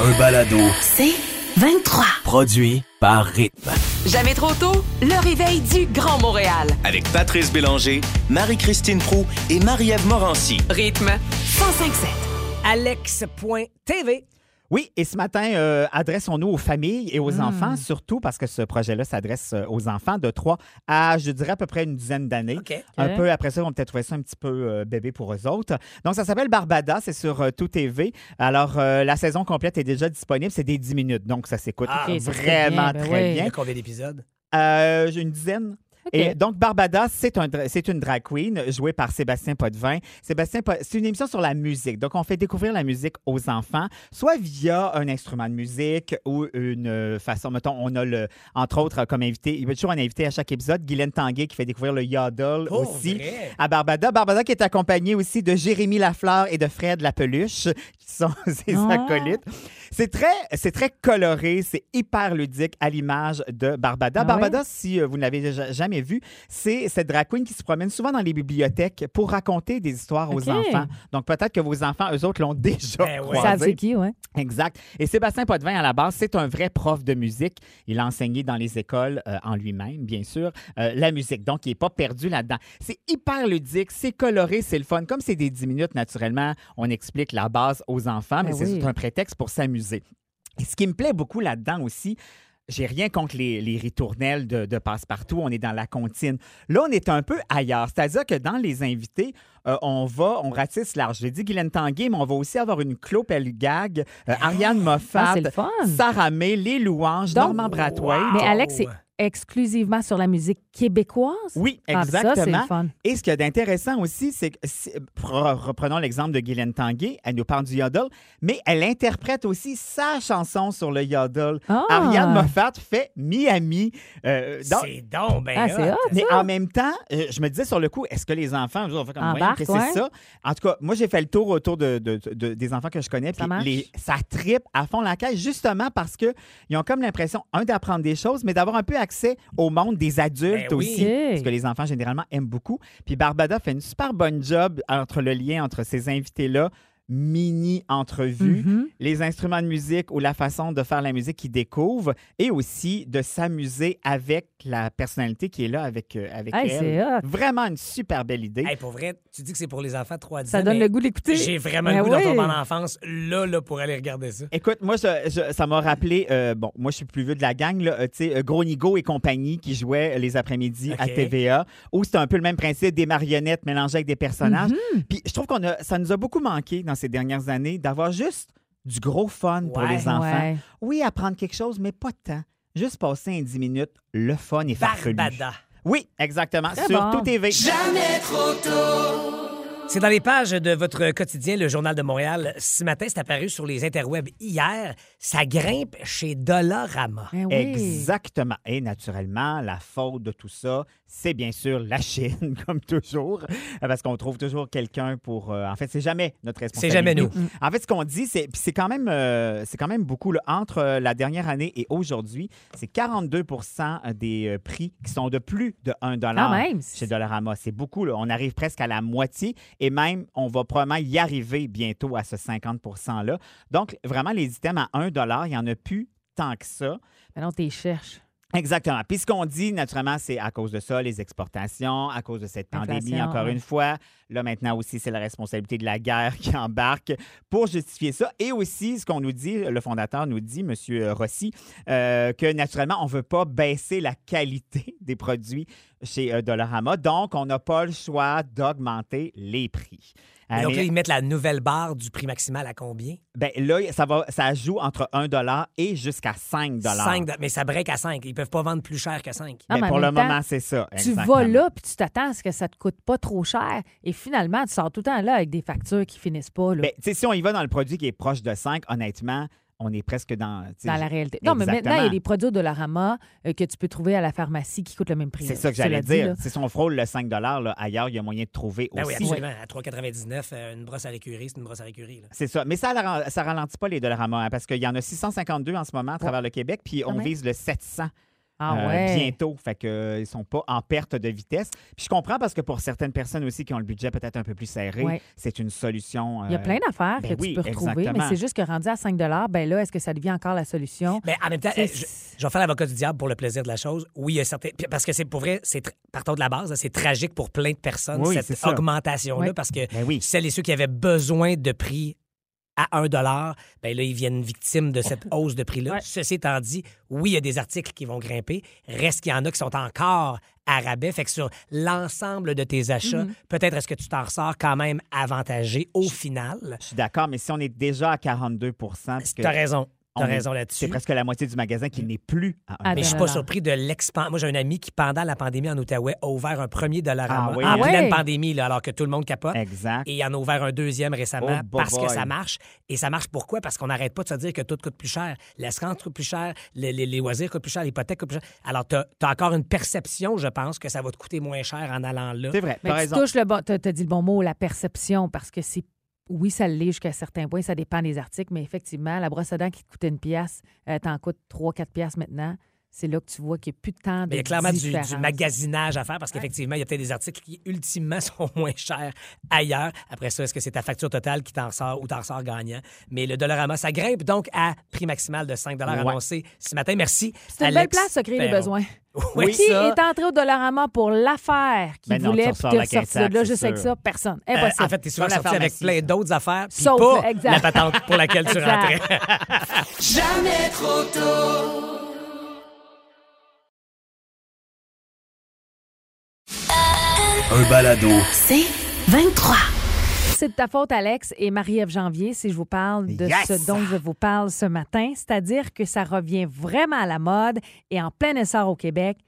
un balado C'est 23. produit par Rythme. Jamais trop tôt, le réveil du Grand Montréal. Avec Patrice Bélanger, Marie-Christine Prou et Marie-Ève Morancy. Rythme 1057. alex.tv. Oui, et ce matin, euh, adressons-nous aux familles et aux enfants, surtout parce que ce projet-là s'adresse euh, aux enfants de 3 à, je dirais, à peu près une dizaine d'années. Un peu après ça, on va peut-être trouver ça un petit peu euh, bébé pour eux autres. Donc, ça s'appelle Barbada, c'est sur euh, Tout TV. Alors, euh, la saison complète est déjà disponible, c'est des 10 minutes, donc ça s'écoute Ah, vraiment bien, ben très oui. Il y bien. a combien d'épisodes? Euh, J'ai une dizaine. Et donc, Barbada, c'est un, dra- c'est une drag queen jouée par Sébastien Potvin. Sébastien, c'est une émission sur la musique. Donc, on fait découvrir la musique aux enfants, soit via un instrument de musique ou une façon. Mettons, on a, le, entre autres, comme invité, il y a toujours un invité à chaque épisode, Guylaine Tanguay, qui fait découvrir le yodel Pour aussi. vrai? À Barbada. Barbada qui est accompagné aussi de Jérémy Lafleur et de Fred Lapeluche, qui sont ses Ah. acolytes. C'est très, c'est très coloré, c'est hyper ludique à l'image de Barbada. Ah Barbada, si euh, vous l'avez déjà- jamais vu, c'est cette drag queen qui se promène souvent dans les bibliothèques pour raconter des histoires aux enfants. Donc peut-être que vos enfants, eux autres, l'ont déjà Ben ouais. Croisé. c'est qui, ouais? Exact. Et Sébastien Potvin, à la base, c'est un vrai prof de musique. Il a enseigné dans les écoles euh, en lui-même, bien sûr, euh, la musique. Donc, il n'est pas perdu là-dedans. C'est hyper ludique, c'est coloré, c'est le fun. Comme c'est des 10 minutes, naturellement, on explique la base aux enfants, mais Ben c'est oui. un prétexte pour s'amuser. Et ce qui me plaît beaucoup là-dedans aussi, j'ai rien contre les, les ritournelles de, de passe-partout. On est dans la comptine. Là, on est un peu ailleurs. C'est-à-dire que dans les invités, euh, on va, on ratisse large. J'ai dit Guylaine Tanguay, mais on va aussi avoir une Claude Pelgag, euh, Ariane Ah, Moffat, fun. Sarah May, Les Louanges, Donc- Normand. Mais Alex, c'est exclusivement sur la musique québécoise? Oui, Ah, ça, exactement. le fun. Et ce qu'il y a d'intéressant aussi, c'est que, si- reprenons l'exemple de Guylaine Tanguay, elle nous parle du yodel, mais elle interprète aussi sa chanson sur le yodel. Ah! Ariane Moffat fait Miami. euh, C'est donc ben Ah, c'est hot. mais ça. en même temps, euh, je me disais sur le coup, est-ce que les enfants, on fait comme qu'est-ce que c'est ouais. ça? En tout cas, moi, j'ai fait le tour autour de, de- de- des enfants que je connais. Ça puis les- ça tripe à fond la caisse, justement parce qu'ils ont comme l'impression, un, d'apprendre des choses, mais d'avoir un peu accès au monde des adultes Ben aussi. Ok. Ce que les enfants, généralement, aiment beaucoup. Puis Barbada fait une super bonne job entre le lien entre ces invités-là, mini-entrevues, Mhm. les instruments de musique ou la façon de faire la musique qu'ils découvrent et aussi de s'amuser avec la personnalité qui est là avec, euh, avec Hey, elle. c'est hot. Vraiment une super belle idée. Hey, pour vrai, tu dis que c'est pour les enfants 3 à 10 Ça ans, donne mais le goût d'écouter. J'ai vraiment Ben le goût oui. d'en tomber en enfance, là, là, pour aller regarder ça. Écoute, moi, je- je- ça m'a rappelé, euh, bon, moi, je suis plus vieux de la gang, là, euh, tu sais, euh, Gros Nigo et compagnie qui jouaient les après-midi à. TVA, où c'était un peu le même principe, des marionnettes mélangées avec des personnages. Mhm. Puis je trouve qu'on a, ça nous a beaucoup manqué dans ces dernières années d'avoir juste du gros fun pour Ouais. les enfants. Ouais. Oui, apprendre quelque chose, mais pas tant. Juste passer un 10 minutes, le fun et farfelu. Barbada. Oui, exactement. Très Sur bon. Tout TV. C'est dans les pages de votre quotidien, le Journal de Montréal. Ce matin, c'est apparu sur les interwebs hier. Ça grimpe chez Dollarama. Oui. Exactement. Et naturellement, la faute de tout ça, c'est bien sûr la Chine, comme toujours, parce qu'on trouve toujours quelqu'un pour. euh, en fait, c'est jamais notre responsabilité. jamais nous. En fait, ce qu'on dit, c'est c'est quand même, euh, c'est quand même beaucoup là, entre euh, la dernière année et aujourd'hui, c'est 42 des prix qui sont de plus de 1 Quand même. chez Dollarama. C'est beaucoup. Là. On arrive presque à la moitié et même, on va probablement y arriver bientôt à ce 50 %-là. Donc, vraiment, les items à 1 il n'y en a plus tant que ça. Ben non, t'es cherches. Exactement. Puis ce qu'on dit, naturellement, c'est à cause de ça, les exportations, à cause de cette pandémie, Inflation, encore ouais. une fois. Là, maintenant aussi, c'est la responsabilité de la guerre qui embarque pour justifier ça. Et aussi, ce qu'on nous dit, le fondateur nous dit, M. Rossi, euh, que naturellement, on ne veut pas baisser la qualité des produits chez euh, Dollarama. Donc, on n'a pas le choix d'augmenter les prix. Et donc là, ils mettent la nouvelle barre du prix maximal à combien? ben, là, ça, va, ça joue entre 1 et jusqu'à 5 5 Mais ça break à 5. Ils peuvent pas vendre plus cher que 5. Ah, Ben, mais pour le temps, moment, c'est ça. Tu exactement. vas là, puis tu t'attends à ce que ça te coûte pas trop cher. Et finalement, tu sors tout le temps là avec des factures qui finissent pas. Là. Ben, tu sais, si on y va dans le produit qui est proche de 5, honnêtement, on est presque dans. dans la réalité. Non, mais maintenant, il y a des produits de la Rama euh, que tu peux trouver à la pharmacie qui coûtent le même prix. C'est ça que j'allais dire. Si on frôle le 5 là, ailleurs, il y a moyen de trouver Ben oui, aussi. absolument. À 3,99, euh, une brosse à récurer, c'est une brosse à récurer. là. C'est ça. Mais ça ne ça ralentit pas les Dollarama hein, parce qu'il y en a 652 en ce moment à travers le Québec, puis on même. vise le 700 Ah euh, ouais. bientôt. Fait que euh, ils sont pas en perte de vitesse. Puis je comprends parce que pour certaines personnes aussi qui ont le budget peut-être un peu plus serré, Ouais. c'est une solution. Il y a euh, plein d'affaires ben que oui, tu peux retrouver, mais c'est juste que rendu à 5 ben là, est-ce que ça devient encore la solution? Mais en même temps, euh, je, je vais faire l'avocat du diable pour le plaisir de la chose. Oui, il y a certains. Parce que c'est pour vrai, c'est tr- partons de la base, c'est tragique pour plein de personnes, Oui, cette augmentation-là, Oui. parce que Ben oui. celles et ceux qui avaient besoin de prix à 1 ben là, ils viennent victimes de cette hausse de prix-là. Ouais. Ceci étant dit, oui, il y a des articles qui vont grimper. Reste qu'il y en a qui sont encore à rabais. Fait que sur l'ensemble de tes achats, Mm-hmm. peut-être est-ce que tu t'en ressors quand même avantagé au final? Je suis d'accord, mais si on est déjà à 42 parce que Tu as raison. As raison là-dessus. c'est presque la moitié du magasin qui n'est plus à Ah, un Mais je suis pas surpris de l'expansion. Moi, j'ai un ami qui, pendant la pandémie en Outaouais, a ouvert un premier dollar Ah oui, en hein? pleine Ouais. pandémie, là, alors que tout le monde capote. Exact. Et il en a ouvert un deuxième récemment Oh, boy, parce que ça marche. Et ça marche pourquoi? Parce qu'on n'arrête pas de se dire que tout coûte plus cher. L'assurance coûte plus cher, les, les- les loisirs coûtent plus cher, l'hypothèque coûte plus cher. Alors, tu as, encore une perception, je pense, que ça va te coûter moins cher en allant là. C'est vrai, Mais tu raison. touches le bon, t'as, t'as dit le bon mot, la perception, parce que c'est oui, ça l'est jusqu'à certains points, ça dépend des articles, mais effectivement, la brosse à dents qui coûtait une pièce, euh, t'en coûte 3-4 pièces maintenant. C'est là que tu vois qu'il n'y a plus de temps de Mais il y a clairement du, magasinage à faire parce qu'effectivement, il y a peut-être des articles qui, ultimement, sont moins chers ailleurs. Après ça, est-ce que c'est ta facture totale qui t'en sort ou t'en sort gagnant? Mais le Dollarama, ça grimpe donc à prix maximal de 5 Ouais. annoncé ce matin. Merci. C'est une belle place, ça, créer les besoins. Oui, qui ça. est entré au Dollarama pour l'affaire qu'il Ben tu voulait, puis de là juste avec sûr. ça? Personne. Euh, Impossible. en fait, t'es souvent Comme la sorti avec plein d'autres affaires, puis Sauf, pas exact. la patente pour laquelle tu rentrais. Jamais trop tôt. Un balado. C'est 23. C'est de ta faute, Alex et Marie-Ève Janvier, si je vous parle de Yes! ce dont je vous parle ce matin, c'est-à-dire que ça revient vraiment à la mode et en plein essor au Québec,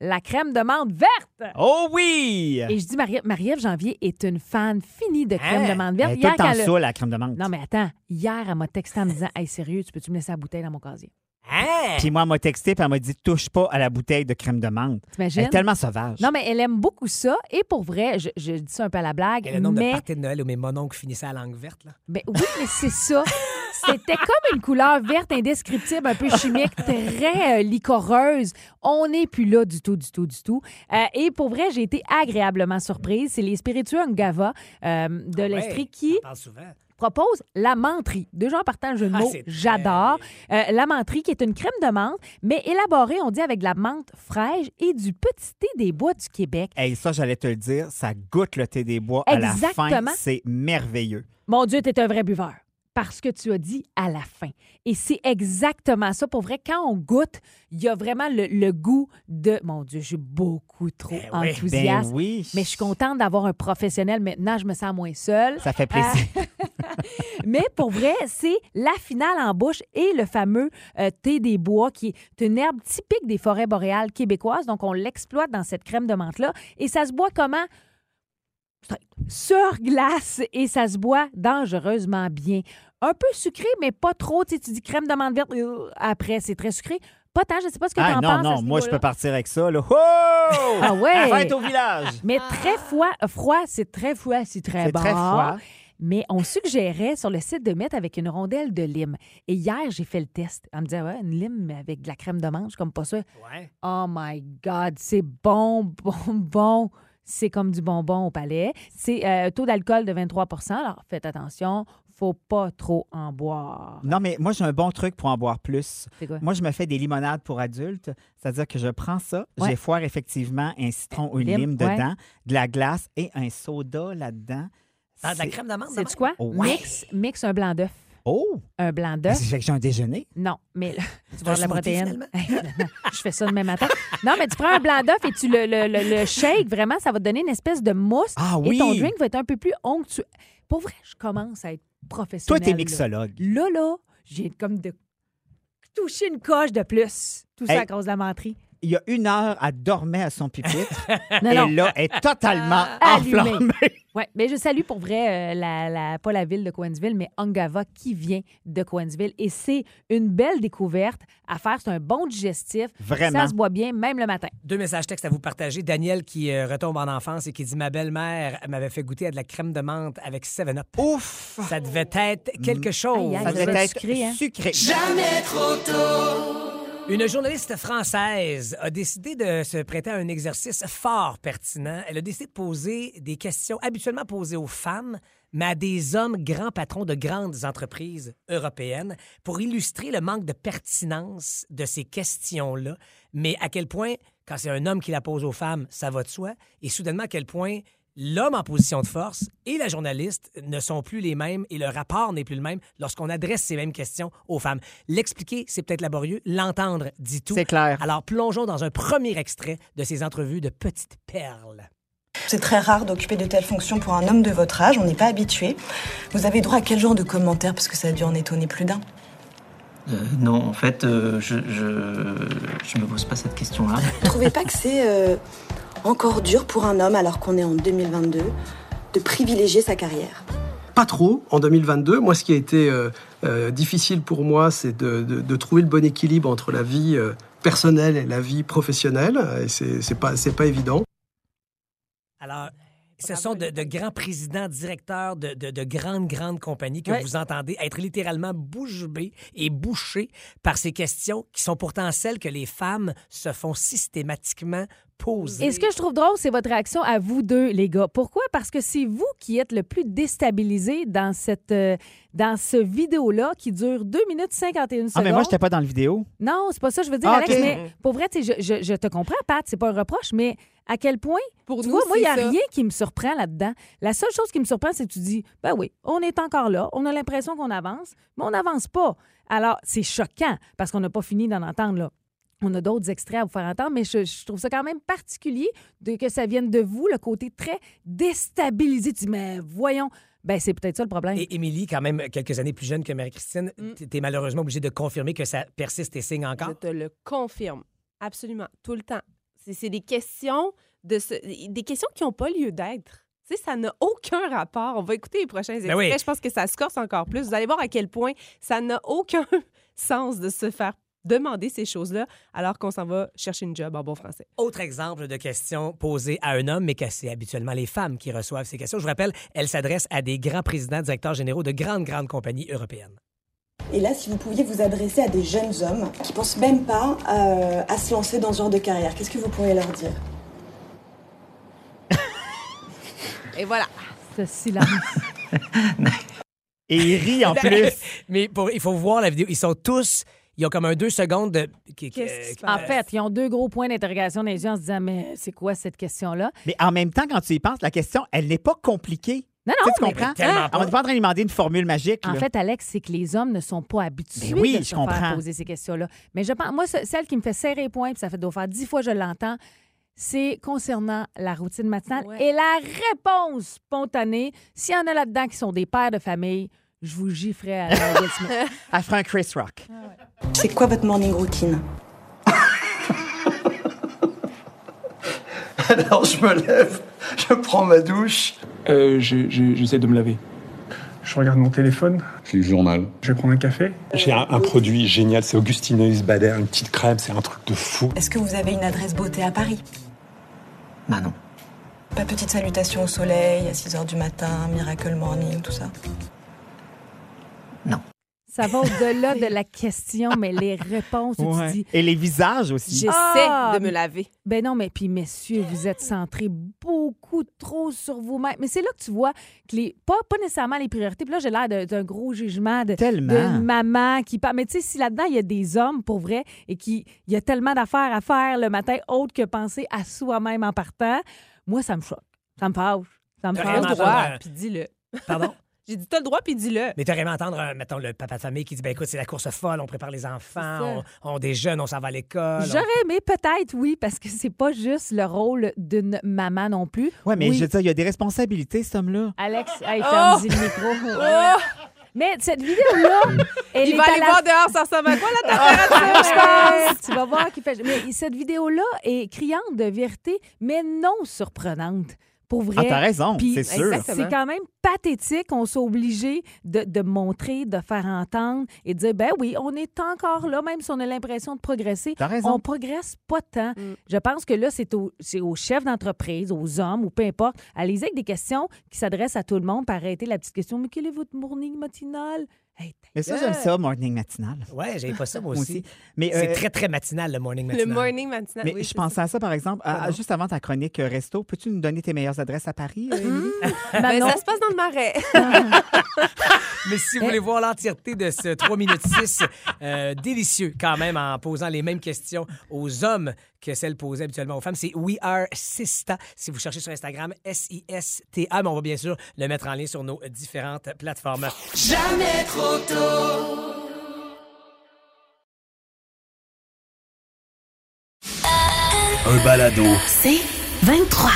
la crème de menthe verte. Oh oui! Et je dis, Marie- Marie-Ève Janvier est une fan finie de crème Hein? de menthe Elle verte. est tout le temps elle- ça, la crème de menthe. Non, mais attends, hier, elle m'a texté en me disant Hey, sérieux, tu peux-tu me laisser la bouteille dans mon casier? Hein? Puis moi, elle m'a texté puis elle m'a dit touche pas à la bouteille de crème de menthe. Elle T'imagines? est tellement sauvage. Non, mais elle aime beaucoup ça. Et pour vrai, je, je dis ça un peu à la blague, Et le nombre de mais parties de Noël où mes mononcles finissaient à langue verte, là. Ben oui, mais c'est ça. C'était comme une couleur verte indescriptible, un peu chimique, très euh, licoreuse. On n'est plus là du tout, du tout, du tout. Euh, et pour vrai, j'ai été agréablement surprise. C'est les spiritueux Ngava euh, de l'Estrie Ouais, qui on parle souvent. Propose la menterie. Déjà en partant le Ah, j'adore. Euh, la menterie qui est une crème de menthe, mais élaborée, on dit, avec de la menthe fraîche et du petit thé des bois du Québec. Hey, ça, j'allais te le dire, ça goûte le thé des bois à la fin. Exactement. C'est merveilleux. Mon Dieu, t'es un vrai buveur. Parce que tu as dit à la fin. Et c'est exactement ça. Pour vrai, quand on goûte, il y a vraiment le, le goût de. Mon Dieu, je suis beaucoup trop Ben oui. enthousiaste. Ben oui. Mais je suis contente d'avoir un professionnel maintenant. Je me sens moins seule. Ça fait plaisir. Mais pour vrai, c'est la finale en bouche et le fameux euh, thé des bois qui est une herbe typique des forêts boréales québécoises. Donc, on l'exploite dans cette crème de menthe-là. Et ça se boit comment? Sur glace et ça se boit dangereusement bien. Un peu sucré, mais pas trop. Tu sais, tu dis crème de menthe verte, euh, après, c'est très sucré. Pas tant, je ne sais pas ce que tu Ah en non, penses. non, ce moi, je peux partir avec ça. Là. Oh! Ah ouais? Fête au village! Mais très froid, froid c'est très froid, c'est très C'est bon. très froid. Mais on suggérait sur le site de mettre avec une rondelle de lime. Et hier, j'ai fait le test. On me disait, ouais, une lime avec de la crème de menthe, comme pas ça. Ouais. Oh my God, c'est bon, bon, bon. C'est comme du bonbon au palais. C'est euh, taux d'alcool de 23 Alors, faites attention, faut pas trop en boire. Non, mais moi, j'ai un bon truc pour en boire plus. C'est quoi? Moi, je me fais des limonades pour adultes. C'est-à-dire que je prends ça, Ouais. j'ai foire effectivement un citron ou une Lime, lime ouais. dedans, de la glace et un soda là-dedans. Ah, de la C'est- crème d'amande. Sais-tu quoi? Ouais. Mix, mix un blanc d'œuf. Oh! Un blanc d'œuf. Fait que j'ai un déjeuner. Non, mais là, tu vas de la protéine. je fais ça demain matin. Non, mais tu prends un blanc d'œuf et tu le, le, le, le shake. Vraiment, ça va te donner une espèce de mousse. Ah Et oui! ton drink va être un peu plus onctueux. Pour vrai, je commence à être Toi, professionnelle. t'es là. mixologue. Là, là, j'ai comme de toucher une coche de plus. Tout ça Hey. à cause de la menterie. Il y a une heure, elle dormait à son pupitre. Non, et non. là, elle est totalement Allumée. enflammée. Oui, mais je salue pour vrai, euh, la, la- pas la ville de Coensville, mais Angava qui vient de Coensville. Et c'est une belle découverte à faire. C'est un bon digestif. Vraiment. Ça se boit bien, même le matin. Deux messages textes à vous partager. Daniel qui euh, retombe en enfance et qui dit Ma belle-mère m'avait fait goûter à de la crème de menthe avec 7-Up. Ouf! Ça devait être quelque chose. Aïe, aïe, Ça devait être sucré, hein? sucré. Jamais trop tôt. Une journaliste française a décidé de se prêter à un exercice fort pertinent. Elle a décidé de poser des questions habituellement posées aux femmes, mais à des hommes grands patrons de grandes entreprises européennes pour illustrer le manque de pertinence de ces questions-là, mais à quel point, quand c'est un homme qui la pose aux femmes, ça va de soi, et soudainement à quel point l'homme en position de force et la journaliste ne sont plus les mêmes et le rapport n'est plus le même lorsqu'on adresse ces mêmes questions aux femmes. L'expliquer, c'est peut-être laborieux. L'entendre dit tout. C'est clair. Alors, plongeons dans un premier extrait de ces entrevues de petites perles. C'est très rare d'occuper de telles fonctions pour un homme de votre âge, on n'est pas habitué. Vous avez droit à quel genre de commentaires Parce que ça a dû en étonner plus d'un? Euh, non, en fait, euh, je, je, je me pose pas cette question-là. Vous trouvez pas que c'est euh, encore dur pour un homme, alors qu'on est en 2022, de privilégier sa carrière Pas trop en 2022. Moi, ce qui a été euh, euh, difficile pour moi, c'est de, de- de trouver le bon équilibre entre la vie euh, personnelle et la vie professionnelle. Et c'est c'est pas, c'est pas évident. Alors, ce sont de, de grands présidents, directeurs de, de- de grandes, grandes compagnies que Ouais. vous entendez être littéralement bouche bée et bouchés par ces questions qui sont pourtant celles que les femmes se font systématiquement poser. Et ce que je trouve drôle, c'est votre réaction à vous deux, les gars. Pourquoi? Parce que c'est vous qui êtes le plus déstabilisé dans cette euh, dans ce vidéo-là qui dure 2 minutes 51 secondes. Ah, mais moi, j'étais pas dans le vidéo. Non, c'est pas ça que je veux dire, Ah, Alex. Mais pour vrai, je, je- je te comprends, Pat, c'est pas un reproche, mais à quel point, Pour tu nous, vois, moi, il n'y a ça. rien qui me surprend là-dedans. La seule chose qui me surprend, c'est que tu dis, ben oui, on est encore là, on a l'impression qu'on avance, mais on n'avance pas. Alors, c'est choquant parce qu'on n'a pas fini d'en entendre, là. On a d'autres extraits à vous faire entendre, mais je, je trouve ça quand même particulier de, que ça vienne de vous, le côté très déstabilisé. Tu dis, mais voyons, ben c'est peut-être ça le problème. Et Émilie, quand même quelques années plus jeune que Marie-Christine, Mm. tu es malheureusement obligée de confirmer que ça persiste et signe encore? Je te le confirme. Absolument. Tout le temps. C'est c'est des questions de ce- des questions qui n'ont pas lieu d'être. Tu sais, ça n'a aucun rapport. On va écouter les prochains extraits. Ben oui. Je pense que ça se corse encore plus. Vous allez voir à quel point ça n'a aucun sens de se faire demander ces choses-là alors qu'on s'en va chercher une job en bon français. Autre exemple de questions posées à un homme, mais que c'est habituellement les femmes qui reçoivent ces questions. Je vous rappelle, elles s'adressent à des grands présidents, directeurs généraux de grandes, grandes compagnies européennes. Et là, si vous pouviez vous adresser à des jeunes hommes qui pensent même pas euh, à se lancer dans ce genre de carrière, qu'est-ce que vous pourriez leur dire? Et voilà. Ce silence. Et il rit en plus. Mais pour, il faut voir la vidéo. Ils sont tous. Ils ont comme un deux secondes de. qui- Qu'est-ce qui se euh, En fait, ils ont deux gros points d'interrogation dans les yeux en se disant, mais c'est quoi cette question-là? Mais en même temps, quand tu y penses, la question, elle n'est pas compliquée. Non, Tu non, sais, tu mais- comprends? pas. On n'est pas en train de lui demander une formule magique. En là. fait, Alex, c'est que les hommes ne sont pas habitués Ben oui, de je se comprends. faire poser ces questions-là. Mais je pense, moi, ce- celle qui me fait serrer les poings, puis ça fait doit faire dix fois que je l'entends, c'est concernant la routine matinale Ouais. et la réponse spontanée. S'il y en a là-dedans qui sont des pères de famille, je vous gifferais à la Will Smith. Elle fera un Chris Rock. C'est quoi votre morning routine? Alors, je me lève, je prends ma douche. Euh, je- je- J'essaie de me laver. Je regarde mon téléphone, Je lis le journal. je vais prendre un café. J'ai un, un produit génial, c'est Augustineuse Bader, une petite crème, c'est un truc de fou. Est-ce que vous avez une adresse beauté à Paris? Bah non. Pas de petite salutation au soleil à 6 h du matin, miracle morning, tout ça? Ça va au-delà de la question, mais les réponses, où Ouais. tu dis, Et les visages aussi. J'essaie Ah, de me laver. Ben non, mais puis messieurs, vous êtes centrés beaucoup trop sur vous-même. Mais c'est là que tu vois que les pas, pas nécessairement les priorités. Puis là, j'ai l'air de- d'un gros jugement de, Tellement. d'une maman qui parle. Mais tu sais, si là-dedans, il y a des hommes pour vrai et qu'il y a tellement d'affaires à faire le matin autre que penser à soi-même en partant, moi, ça me choque. Ça me fâche. Ça me fâche. droit, puis dis-le. Pardon? J'ai dit, t'as le droit, puis dis-le. Mais t'aurais aimé entendre, un, mettons, le papa de famille qui dit ben écoute, c'est la course folle, on prépare les enfants, on, on déjeune, on s'en va à l'école. on- J'aurais aimé peut-être, oui, parce que c'est pas juste le rôle d'une maman non plus. Ouais, mais Oui. je veux dire, il y a des responsabilités, cet homme-là. Alex, hey, Oh! ferme-y le micro. Mais cette vidéo-là, elle Il est va à aller la voir dehors, ça ressemble à quoi la Ah, température, je pense? tu vas voir qu'il fait. Mais cette vidéo-là est criante de vérité, mais non surprenante. Pour vrai. Ah, t'as raison, c'est sûr. exactement. C'est quand même pathétique. On s'est obligé de, de montrer, de faire entendre et de dire ben oui, on est encore là, même si on a l'impression de progresser. T'as raison. On progresse pas tant. Mm. Je pense que là, c'est au- c'est aux chefs d'entreprise, aux hommes ou peu importe. Allez-y avec des questions qui s'adressent à tout le monde, puis arrêter la petite question Mais quel est votre morning matinal Mais ça, j'aime ça, morning matinal. Ouais, j'avais pas ça, moi aussi. aussi. Mais, c'est euh, très, très matinal, le morning Le matinal. morning matinal. Mais oui, je pensais à ça, par exemple, à- juste avant ta chronique euh, resto. Peux-tu nous donner tes meilleures adresses à Paris, euh, Émilie? ça. Ben, ça se passe dans le marais. Mais si vous voulez voir l'entièreté de ce 3 minutes 6, euh, délicieux quand même, en posant les mêmes questions aux hommes que celles posées habituellement aux femmes, c'est We Are Sista. Si vous cherchez sur Instagram, S-I-S-T-A, mais on va bien sûr le mettre en ligne sur nos différentes plateformes. Jamais trop tôt. Un balado. C'est 23.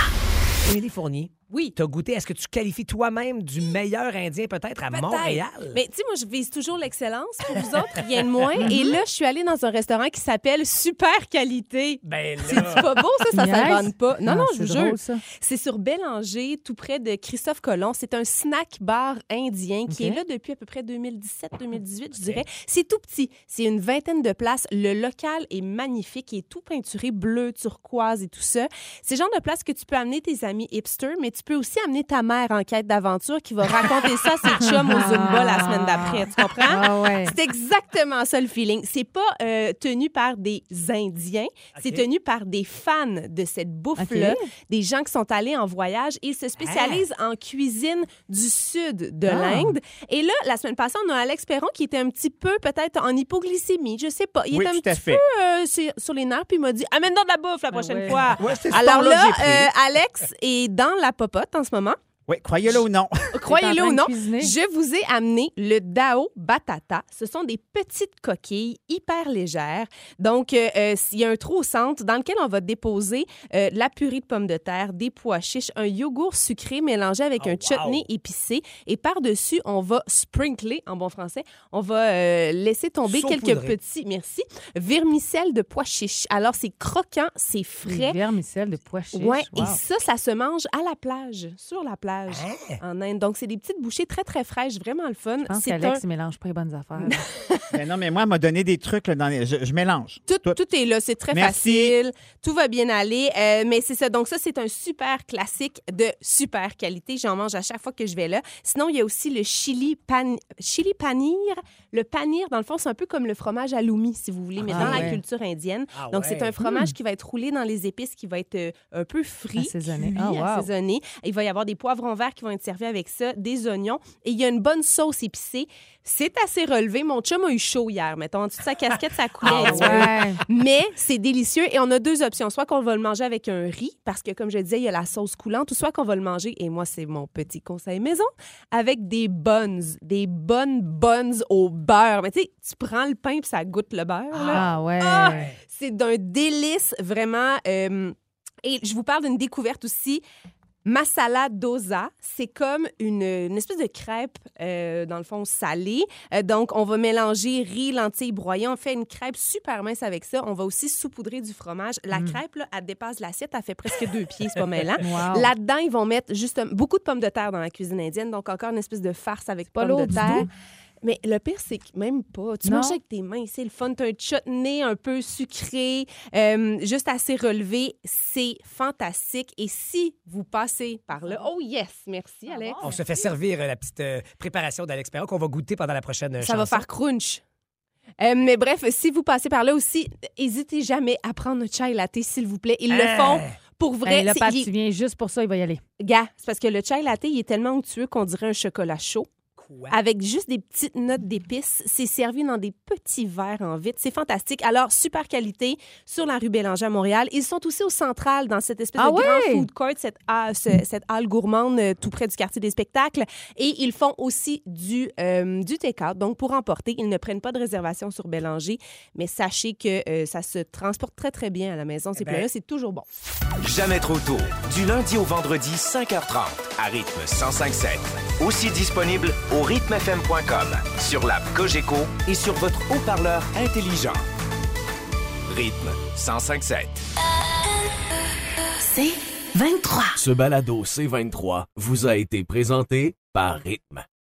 Émilie Fournier. Oui. T'as goûté, est-ce que tu qualifies toi-même du meilleur Indien peut-être à. Montréal? Mais tu sais, moi, je vise toujours l'excellence pour vous autres, rien de moins. Et là, je suis allée dans un restaurant qui s'appelle Super Qualité. Ben C'est pas beau, ça? Ça s'abonne pas. Non, Ah, non, je vous jure. drôle. C'est sur Bélanger, tout près de Christophe Colomb. C'est un snack bar indien qui est là depuis à peu près 2017-2018, je dirais. C'est tout petit. C'est une vingtaine de places. Le local est magnifique. Il est tout peinturé bleu, turquoise et tout ça. C'est le genre de place que tu peux amener tes amis hipsters, mais tu peux aussi amener ta mère en quête d'aventure qui va raconter ça à ses chums au Zumba la semaine d'après. Tu comprends? Ah ouais. C'est exactement ça le feeling. C'est pas euh, tenu par des Indiens, c'est tenu par des fans de cette bouffe-là, des gens qui sont allés en voyage. Ils se spécialisent en cuisine du sud de Ah. l'Inde. Et là, la semaine passée, on a Alex Perron qui était un petit peu peut-être en hypoglycémie, je sais pas. Il Oui, était un petit fait. peu euh, sur, sur les nerfs, puis il m'a dit amène donc de la bouffe la prochaine ouais. fois. Ouais, Alors là, euh, Alex est dans la popote en ce moment. Oui, croyez-le ou non. Croyez-le ou non, je vous ai amené le Dao Batata. Ce sont des petites coquilles hyper légères. Donc, euh, euh, il y a un trou au centre dans lequel on va déposer euh, la purée de pommes de terre, des pois chiches, un yogourt sucré mélangé avec Oh, un chutney épicé. Et par-dessus, on va sprinkler, en bon français, on va euh, laisser tomber quelques petits, merci, vermicelles de pois chiches. Alors, c'est croquant, c'est Des frais. vermicelles de pois chiches. Ouais, Wow. et ça, ça se mange à la plage, sur la plage, Hein? en Inde. Donc, c'est des petites bouchées très, très fraîches, vraiment le fun. Je pense C'est qu'Alex, un- mélange pas les bonnes affaires. Mais non, mais moi, elle m'a donné des trucs là, dans les... je, je mélange. Tout, tout est là, c'est très Merci. facile, tout va bien aller, euh, mais c'est ça. Donc ça, c'est un super classique de super qualité. J'en mange à chaque fois que je vais là. Sinon, il y a aussi le chili, pan... chili panir. Le panir, dans le fond, c'est un peu comme le fromage aloumi, si vous voulez, mais Ah dans la ouais. culture indienne. Ah Donc ouais. c'est un fromage qui va être roulé dans les épices, qui va être euh, un peu frit, Assaisonné. cuit, Ah, wow. assaisonné. Il va y avoir des poivrons verts qui vont être servis avec ça, des oignons, et il y a une bonne sauce épicée. C'est assez relevé. Mon chum a eu chaud hier, mettons. En dessous de sa casquette, ça coulait Ah ouais. Mais c'est délicieux et on a deux options. Soit qu'on va le manger avec un riz, parce que comme je disais, il y a la sauce coulante, ou soit qu'on va le manger, et moi, c'est mon petit conseil maison, avec des buns, des bonnes buns au beurre. Mais tu sais, tu prends le pain puis ça goûte le beurre. là. Ah ouais. Ah! C'est d'un délice, vraiment. euh, et je vous parle d'une découverte aussi. Masala dosa, c'est comme une, une espèce de crêpe, euh, dans le fond, salée. Euh, donc, on va mélanger riz, lentilles broyées. On fait une crêpe super mince avec ça. On va aussi saupoudrer du fromage. La crêpe, là, elle dépasse l'assiette. Elle fait presque deux pieds. C'est pas mêlant. Wow. Là-dedans, ils vont mettre juste beaucoup de pommes de terre dans la cuisine indienne. Donc, encore une espèce de farce avec pas pommes de terre. Mais le pire, c'est que même pas. Tu Non. manges avec tes mains, c'est le fun. T'as un chutney un peu sucré, euh, juste assez relevé. C'est fantastique. Et si vous passez par là, oh yes, merci Alex. On se fait servir euh, la petite euh, préparation d'Alex Perron qu'on va goûter pendant la prochaine Ça va faire crunch. Euh, mais bref, si vous passez par là aussi, hésitez jamais à prendre un chai latte, s'il vous plaît. Ils Hein? le font pour vrai. Hey, là, Pat, il- tu viens juste pour ça, il va y aller. Gars, c'est parce que le chai latte, il est tellement onctueux qu'on dirait un chocolat chaud. Quoi? Avec juste des petites notes d'épices. C'est servi dans des petits verres en vitre. C'est fantastique. Alors, super qualité sur la rue Bélanger à Montréal. Ils sont aussi au Central, dans cette espèce Ah de ouais? grand food court, cette, ce- cette halle gourmande euh, tout près du quartier des spectacles. Et ils font aussi du, euh, du take-out. Donc, pour emporter, ils ne prennent pas de réservation sur Bélanger. Mais sachez que euh, ça se transporte très, très bien à la maison. Ces ben- plats-là, c'est toujours bon. Jamais trop tôt. Du lundi au vendredi, 5h30, à rythme 105.7. Aussi disponible au rythmefm.com, sur l'app Cogeco et sur votre haut-parleur intelligent. Rythme 105.7. C'est 23. Ce balado C23 vous a été présenté par Rythme.